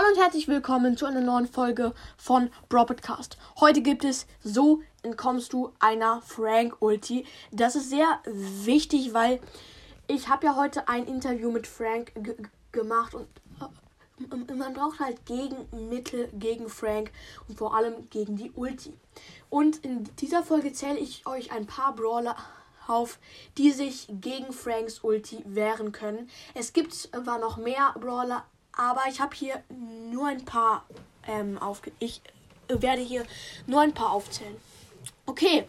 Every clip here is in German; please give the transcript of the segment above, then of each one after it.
Hallo und herzlich willkommen zu einer neuen Folge von Broadcast. Heute gibt es So entkommst du einer Frank Ulti. Das ist sehr wichtig, weil ich habe ja heute ein Interview mit Frank gemacht und äh, man braucht halt Gegenmittel gegen Frank und vor allem gegen die Ulti. Und in dieser Folge zähle ich euch ein paar Brawler auf, die sich gegen Franks Ulti wehren können. Es gibt zwar noch mehr Brawler, aber ich habe hier nur ein paar ähm, aufge... Ich werde hier nur ein paar aufzählen. Okay.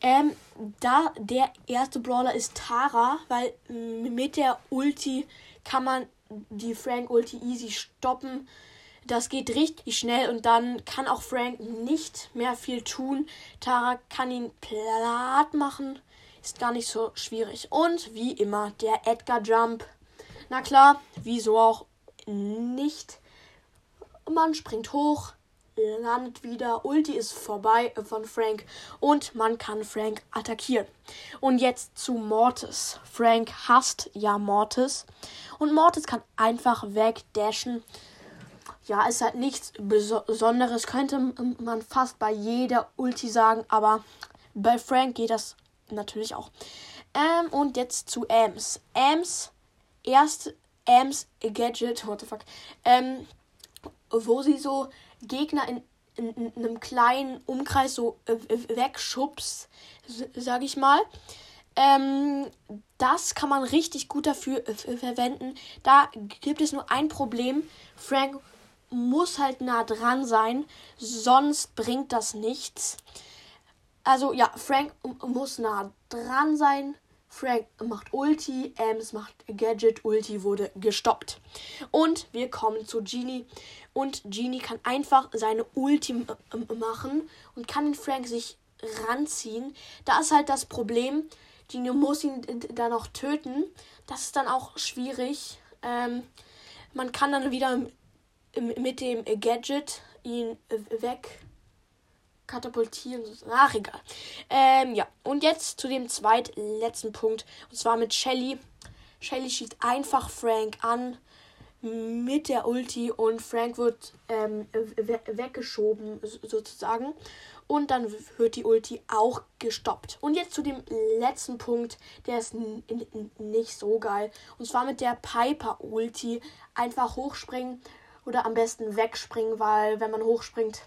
Ähm, da der erste Brawler ist Tara, weil mit der Ulti kann man die Frank Ulti easy stoppen. Das geht richtig schnell und dann kann auch Frank nicht mehr viel tun. Tara kann ihn platt machen. Ist gar nicht so schwierig. Und wie immer der Edgar Jump. Na klar, wieso auch nicht. Man springt hoch, landet wieder, Ulti ist vorbei von Frank und man kann Frank attackieren. Und jetzt zu Mortis. Frank hasst ja Mortis und Mortis kann einfach wegdashen. Ja, ist halt nichts Besonderes, könnte man fast bei jeder Ulti sagen, aber bei Frank geht das natürlich auch. Ähm, und jetzt zu Ams. Ams erst Ams Gadget, what the fuck, ähm, wo sie so Gegner in, in, in einem kleinen Umkreis so äh, wegschubst, sag ich mal. Ähm, das kann man richtig gut dafür äh, verwenden. Da gibt es nur ein Problem. Frank muss halt nah dran sein, sonst bringt das nichts. Also ja, Frank muss nah dran sein, Frank macht Ulti, Ams macht Gadget, Ulti wurde gestoppt. Und wir kommen zu Genie. Und Genie kann einfach seine Ulti machen und kann den Frank sich ranziehen. Da ist halt das Problem, Genie muss ihn dann noch töten. Das ist dann auch schwierig. Ähm, man kann dann wieder mit dem Gadget ihn weg katapultieren. Ach, egal. Ähm, ja. Und jetzt zu dem zweitletzten Punkt. Und zwar mit Shelly. Shelly schießt einfach Frank an mit der Ulti und Frank wird ähm, we weggeschoben sozusagen. Und dann wird die Ulti auch gestoppt. Und jetzt zu dem letzten Punkt, der ist nicht so geil. Und zwar mit der Piper-Ulti einfach hochspringen oder am besten wegspringen, weil wenn man hochspringt,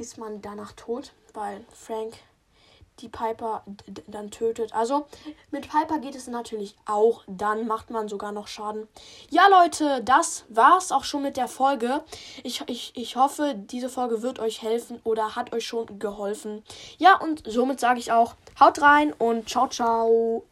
ist man danach tot, weil Frank die Piper dann tötet. Also mit Piper geht es natürlich auch. Dann macht man sogar noch Schaden. Ja, Leute, das war's auch schon mit der Folge. Ich, ich, ich hoffe, diese Folge wird euch helfen oder hat euch schon geholfen. Ja, und somit sage ich auch, haut rein und ciao, ciao.